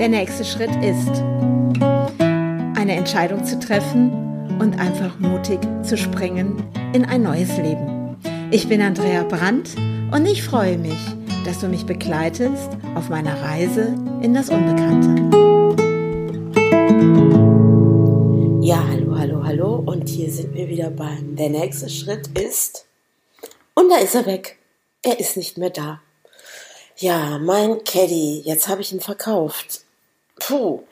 Der nächste Schritt ist, eine Entscheidung zu treffen und einfach mutig zu springen in ein neues Leben. Ich bin Andrea Brandt und ich freue mich, dass du mich begleitest auf meiner Reise in das Unbekannte. Ja, hallo, hallo, hallo und hier sind wir wieder beim. Der nächste Schritt ist und da ist er weg. Er ist nicht mehr da. Ja, mein Caddy, jetzt habe ich ihn verkauft. Puh.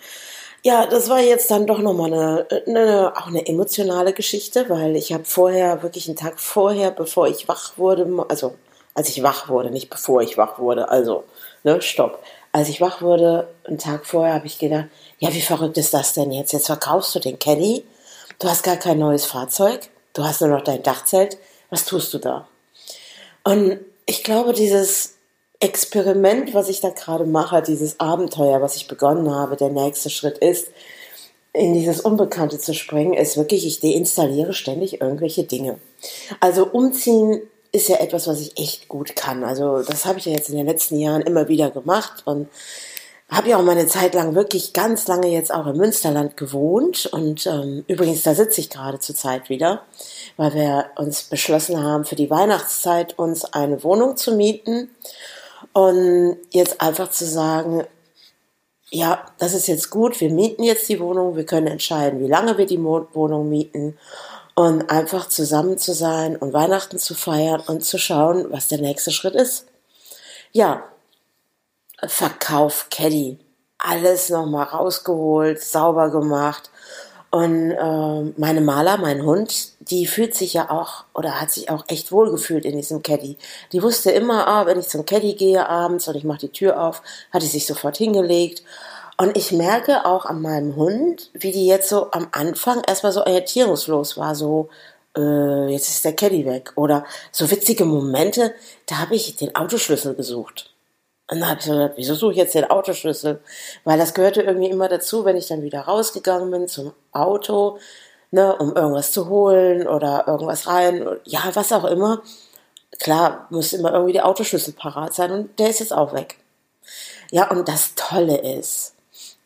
Ja, das war jetzt dann doch nochmal eine, eine, auch eine emotionale Geschichte, weil ich habe vorher, wirklich einen Tag vorher, bevor ich wach wurde, also als ich wach wurde, nicht bevor ich wach wurde, also, ne, stopp. Als ich wach wurde, einen Tag vorher, habe ich gedacht, ja, wie verrückt ist das denn jetzt? Jetzt verkaufst du den Caddy, du hast gar kein neues Fahrzeug, du hast nur noch dein Dachzelt, was tust du da? Und ich glaube, dieses Experiment, was ich da gerade mache, dieses Abenteuer, was ich begonnen habe, der nächste Schritt ist, in dieses Unbekannte zu springen, ist wirklich, ich deinstalliere ständig irgendwelche Dinge. Also umziehen ist ja etwas, was ich echt gut kann. Also das habe ich ja jetzt in den letzten Jahren immer wieder gemacht und habe ja auch meine Zeit lang wirklich ganz lange jetzt auch im Münsterland gewohnt und ähm, übrigens da sitze ich gerade zur Zeit wieder, weil wir uns beschlossen haben, für die Weihnachtszeit uns eine Wohnung zu mieten und jetzt einfach zu sagen, ja, das ist jetzt gut, wir mieten jetzt die Wohnung, wir können entscheiden, wie lange wir die Wohnung mieten und einfach zusammen zu sein und Weihnachten zu feiern und zu schauen, was der nächste Schritt ist. Ja, Verkauf Caddy. Alles nochmal rausgeholt, sauber gemacht und äh, meine Maler, mein Hund, die fühlt sich ja auch oder hat sich auch echt wohl gefühlt in diesem Caddy. Die wusste immer, ah, wenn ich zum Caddy gehe abends und ich mache die Tür auf, hat die sich sofort hingelegt. Und ich merke auch an meinem Hund, wie die jetzt so am Anfang erstmal so orientierungslos war, so, äh, jetzt ist der Caddy weg. Oder so witzige Momente, da habe ich den Autoschlüssel gesucht. Und dann habe ich gedacht, wieso suche ich jetzt den Autoschlüssel? Weil das gehörte irgendwie immer dazu, wenn ich dann wieder rausgegangen bin zum Auto, ne, um irgendwas zu holen oder irgendwas rein, ja, was auch immer. Klar, muss immer irgendwie der Autoschlüssel parat sein und der ist jetzt auch weg. Ja, und das Tolle ist,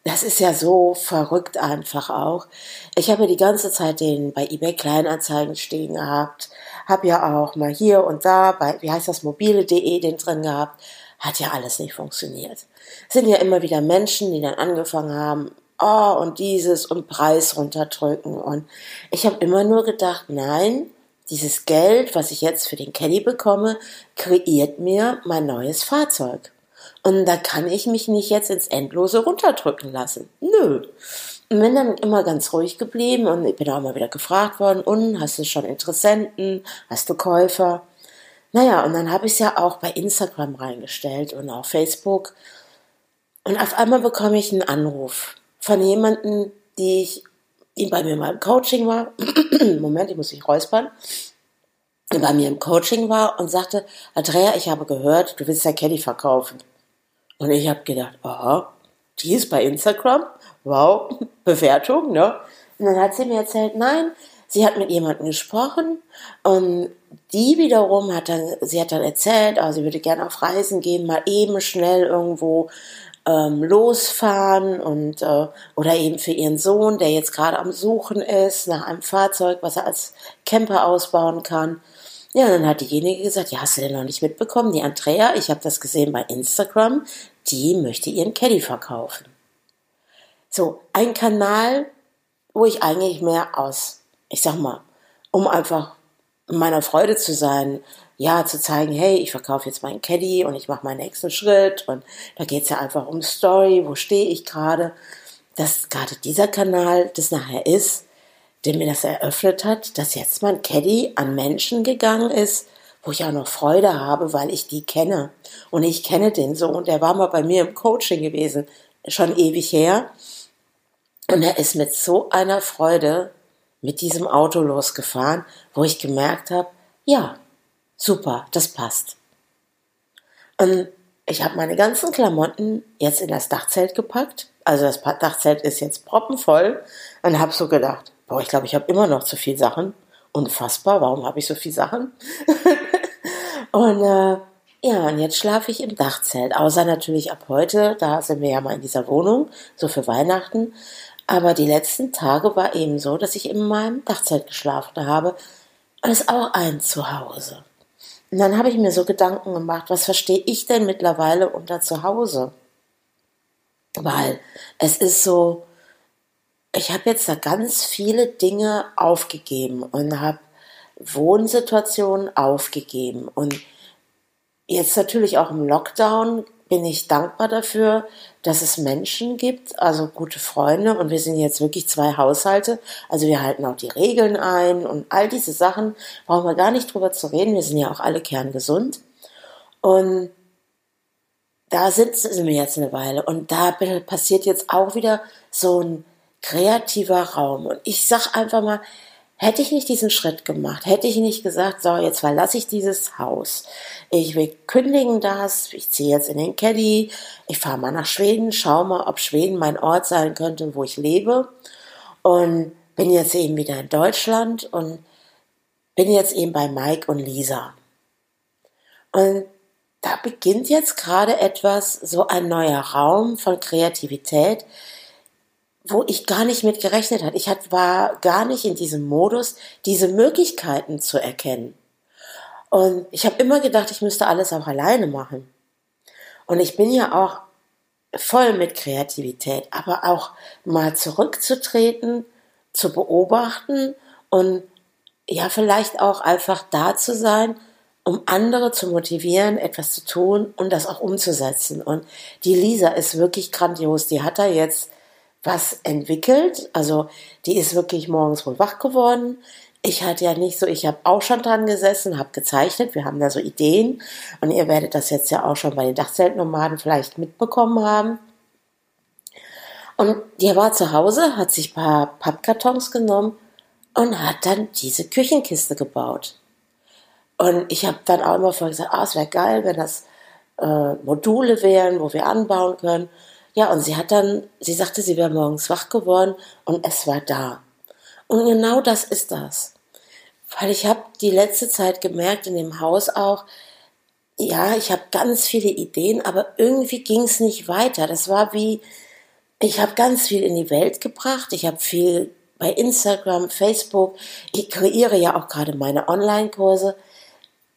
das ist ja so verrückt einfach auch. Ich habe ja die ganze Zeit den bei eBay Kleinanzeigen stehen gehabt, habe ja auch mal hier und da bei, wie heißt das, mobile.de den drin gehabt hat ja alles nicht funktioniert. Es sind ja immer wieder Menschen, die dann angefangen haben, oh, und dieses und Preis runterdrücken. Und ich habe immer nur gedacht, nein, dieses Geld, was ich jetzt für den Caddy bekomme, kreiert mir mein neues Fahrzeug. Und da kann ich mich nicht jetzt ins Endlose runterdrücken lassen. Nö. Und bin dann immer ganz ruhig geblieben und ich bin auch immer wieder gefragt worden, und hast du schon Interessenten, hast du Käufer? Naja, und dann habe ich es ja auch bei Instagram reingestellt und auf Facebook. Und auf einmal bekomme ich einen Anruf von jemandem, die ich, die bei mir mal im Coaching war. Moment, ich muss mich räuspern. Die bei mir im Coaching war und sagte, Andrea, ich habe gehört, du willst ja Caddy verkaufen. Und ich habe gedacht, aha, die ist bei Instagram. Wow, Bewertung, ne? Und dann hat sie mir erzählt, nein, sie hat mit jemandem gesprochen und die wiederum hat dann, sie hat dann erzählt, also sie würde gerne auf Reisen gehen, mal eben schnell irgendwo ähm, losfahren und äh, oder eben für ihren Sohn, der jetzt gerade am Suchen ist nach einem Fahrzeug, was er als Camper ausbauen kann. Ja, dann hat diejenige gesagt, ja, hast du denn noch nicht mitbekommen? Die Andrea, ich habe das gesehen bei Instagram, die möchte ihren Caddy verkaufen. So, ein Kanal, wo ich eigentlich mehr aus, ich sag mal, um einfach meiner Freude zu sein, ja, zu zeigen, hey, ich verkaufe jetzt meinen Caddy und ich mache meinen nächsten Schritt und da geht es ja einfach um Story, wo stehe ich gerade, dass gerade dieser Kanal das nachher ist, der mir das eröffnet hat, dass jetzt mein Caddy an Menschen gegangen ist, wo ich auch noch Freude habe, weil ich die kenne. Und ich kenne den so und der war mal bei mir im Coaching gewesen, schon ewig her. Und er ist mit so einer Freude mit diesem Auto losgefahren, wo ich gemerkt habe, ja, super, das passt. Und ich habe meine ganzen Klamotten jetzt in das Dachzelt gepackt. Also das Dachzelt ist jetzt proppenvoll und habe so gedacht, boah, ich glaube, ich habe immer noch zu viel Sachen. Unfassbar, warum habe ich so viel Sachen? und äh, Ja, und jetzt schlafe ich im Dachzelt. Außer natürlich ab heute, da sind wir ja mal in dieser Wohnung, so für Weihnachten. Aber die letzten Tage war eben so, dass ich in meinem Dachzelt geschlafen habe. Und es auch ein Zuhause. Und dann habe ich mir so Gedanken gemacht, was verstehe ich denn mittlerweile unter Zuhause? Weil es ist so, ich habe jetzt da ganz viele Dinge aufgegeben und habe Wohnsituationen aufgegeben. Und jetzt natürlich auch im Lockdown bin ich dankbar dafür, dass es Menschen gibt, also gute Freunde. Und wir sind jetzt wirklich zwei Haushalte. Also wir halten auch die Regeln ein und all diese Sachen brauchen wir gar nicht drüber zu reden. Wir sind ja auch alle kerngesund. Und da sitzen wir jetzt eine Weile und da passiert jetzt auch wieder so ein kreativer Raum. Und ich sag einfach mal, hätte ich nicht diesen Schritt gemacht, hätte ich nicht gesagt, so, jetzt verlasse ich dieses Haus. Ich will kündigen das, ich ziehe jetzt in den Caddy, ich fahre mal nach Schweden, schau mal, ob Schweden mein Ort sein könnte, wo ich lebe. Und bin jetzt eben wieder in Deutschland und bin jetzt eben bei Mike und Lisa. Und da beginnt jetzt gerade etwas, so ein neuer Raum von Kreativität, wo ich gar nicht mit gerechnet hatte. Ich war gar nicht in diesem Modus, diese Möglichkeiten zu erkennen. Und ich habe immer gedacht, ich müsste alles auch alleine machen. Und ich bin ja auch voll mit Kreativität, aber auch mal zurückzutreten, zu beobachten und ja, vielleicht auch einfach da zu sein, um andere zu motivieren, etwas zu tun und das auch umzusetzen. Und die Lisa ist wirklich grandios. Die hat da jetzt was entwickelt. Also die ist wirklich morgens wohl wach geworden. Ich hatte ja nicht so, ich habe auch schon dran gesessen, habe gezeichnet, wir haben da so Ideen und ihr werdet das jetzt ja auch schon bei den Dachzeltnomaden vielleicht mitbekommen haben. Und die war zu Hause, hat sich ein paar Pappkartons genommen und hat dann diese Küchenkiste gebaut. Und ich habe dann auch immer vorher gesagt, ah, es wäre geil, wenn das äh, Module wären, wo wir anbauen können. Ja, und sie hat dann, sie sagte, sie wäre morgens wach geworden und es war da. Und genau das ist das. Weil ich habe die letzte Zeit gemerkt in dem Haus auch, ja, ich habe ganz viele Ideen, aber irgendwie ging es nicht weiter. Das war wie, ich habe ganz viel in die Welt gebracht, ich habe viel bei Instagram, Facebook, ich kreiere ja auch gerade meine Online-Kurse.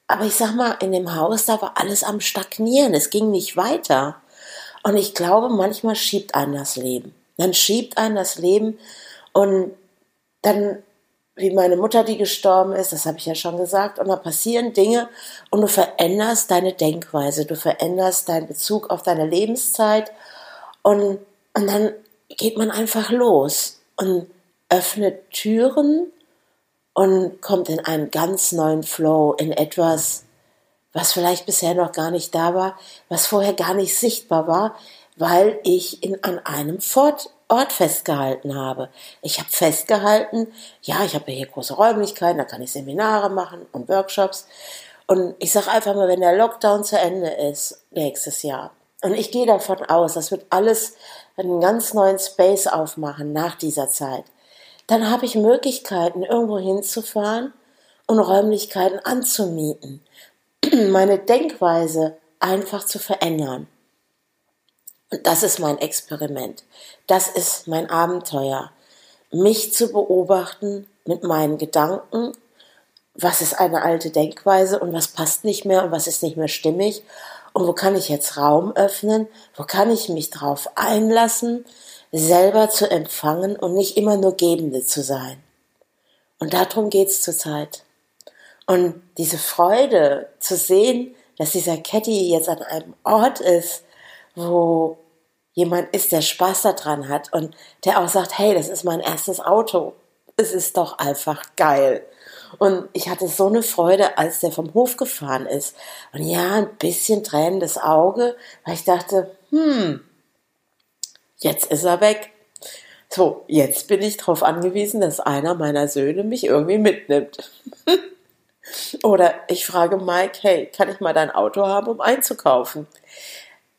Aber ich sag mal, in dem Haus, da war alles am Stagnieren, es ging nicht weiter. Und ich glaube, manchmal schiebt einen das Leben. Dann schiebt einen das Leben und dann, wie meine Mutter, die gestorben ist, das habe ich ja schon gesagt, und dann passieren Dinge und du veränderst deine Denkweise, du veränderst deinen Bezug auf deine Lebenszeit und, und dann geht man einfach los und öffnet Türen und kommt in einen ganz neuen Flow, in etwas, was vielleicht bisher noch gar nicht da war, was vorher gar nicht sichtbar war, weil ich in, an einem Fort, Ort festgehalten habe. Ich habe festgehalten, ja, ich habe hier große Räumlichkeiten, da kann ich Seminare machen und Workshops. Und ich sage einfach mal, wenn der Lockdown zu Ende ist, nächstes Jahr, und ich gehe davon aus, das wird alles einen ganz neuen Space aufmachen nach dieser Zeit, dann habe ich Möglichkeiten, irgendwo hinzufahren und Räumlichkeiten anzumieten meine Denkweise einfach zu verändern. Und das ist mein Experiment. Das ist mein Abenteuer. Mich zu beobachten mit meinen Gedanken. Was ist eine alte Denkweise und was passt nicht mehr und was ist nicht mehr stimmig? Und wo kann ich jetzt Raum öffnen? Wo kann ich mich drauf einlassen, selber zu empfangen und nicht immer nur Gebende zu sein? Und darum geht's zurzeit. Und diese Freude zu sehen, dass dieser Caddy jetzt an einem Ort ist, wo jemand ist, der Spaß daran hat und der auch sagt, hey, das ist mein erstes Auto. Es ist doch einfach geil. Und ich hatte so eine Freude, als der vom Hof gefahren ist. Und ja, ein bisschen tränendes Auge, weil ich dachte, hm, jetzt ist er weg. So, jetzt bin ich darauf angewiesen, dass einer meiner Söhne mich irgendwie mitnimmt. Oder ich frage Mike, hey, kann ich mal dein Auto haben, um einzukaufen?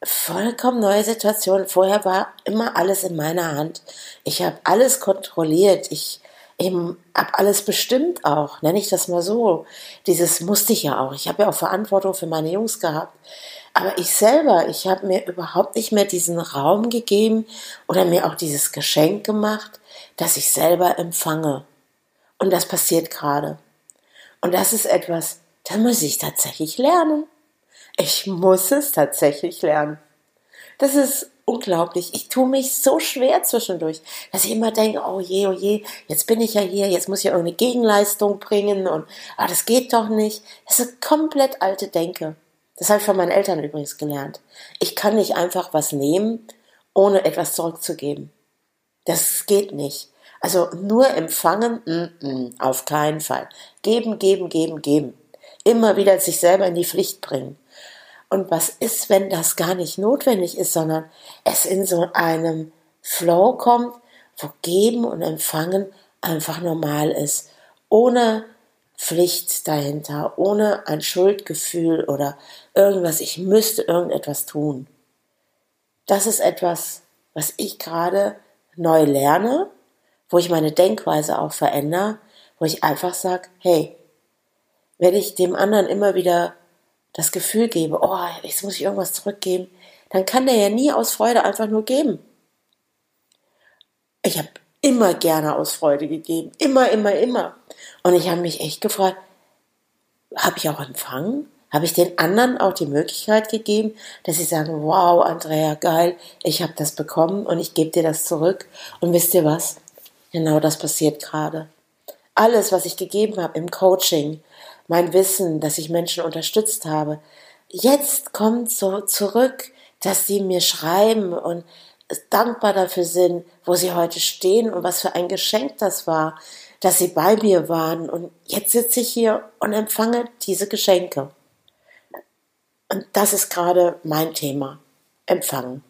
Vollkommen neue Situation. Vorher war immer alles in meiner Hand. Ich habe alles kontrolliert. Ich, ab alles bestimmt auch, nenne ich das mal so. Dieses musste ich ja auch. Ich habe ja auch Verantwortung für meine Jungs gehabt. Aber ich selber, ich habe mir überhaupt nicht mehr diesen Raum gegeben oder mir auch dieses Geschenk gemacht, dass ich selber empfange. Und das passiert gerade. Und das ist etwas, da muss ich tatsächlich lernen. Ich muss es tatsächlich lernen. Das ist unglaublich. Ich tue mich so schwer zwischendurch, dass ich immer denke, oh je, oh je, jetzt bin ich ja hier, jetzt muss ich irgendeine Gegenleistung bringen und ah, das geht doch nicht. Das ist komplett alte Denke. Das habe ich von meinen Eltern übrigens gelernt. Ich kann nicht einfach was nehmen, ohne etwas zurückzugeben. Das geht nicht. Also nur empfangen, mm, mm, auf keinen Fall. Geben, geben, geben, geben. Immer wieder sich selber in die Pflicht bringen. Und was ist, wenn das gar nicht notwendig ist, sondern es in so einem Flow kommt, wo Geben und Empfangen einfach normal ist, ohne Pflicht dahinter, ohne ein Schuldgefühl oder irgendwas, ich müsste irgendetwas tun. Das ist etwas, was ich gerade neu lerne, wo ich meine Denkweise auch verändere, wo ich einfach sage, hey, wenn ich dem anderen immer wieder das Gefühl gebe, oh, jetzt muss ich irgendwas zurückgeben, dann kann der ja nie aus Freude einfach nur geben. Ich habe immer gerne aus Freude gegeben, immer, immer, immer. Und ich habe mich echt gefragt, habe ich auch empfangen? Habe ich den anderen auch die Möglichkeit gegeben, dass sie sagen, wow, Andrea, geil, ich habe das bekommen und ich gebe dir das zurück. Und wisst ihr was? Genau das passiert gerade. Alles, was ich gegeben habe im Coaching, mein Wissen, dass ich Menschen unterstützt habe. Jetzt kommt so zurück, dass sie mir schreiben und dankbar dafür sind, wo sie heute stehen und was für ein Geschenk das war, dass sie bei mir waren. Und jetzt sitze ich hier und empfange diese Geschenke. Und das ist gerade mein Thema. Empfangen.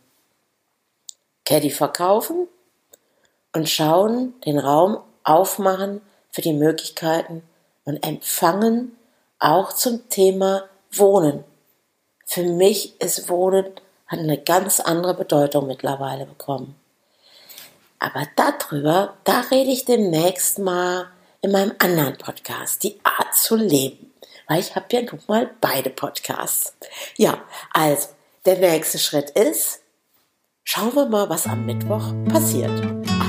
Caddy verkaufen und schauen, den Raum aufmachen für die Möglichkeiten und empfangen auch zum Thema Wohnen. Für mich ist Wohnen hat eine ganz andere Bedeutung mittlerweile bekommen. Aber darüber, da rede ich demnächst mal in meinem anderen Podcast, die Art zu leben. Weil ich habe ja nun mal beide Podcasts. Ja, also, der nächste Schritt ist, schauen wir mal, was am Mittwoch passiert.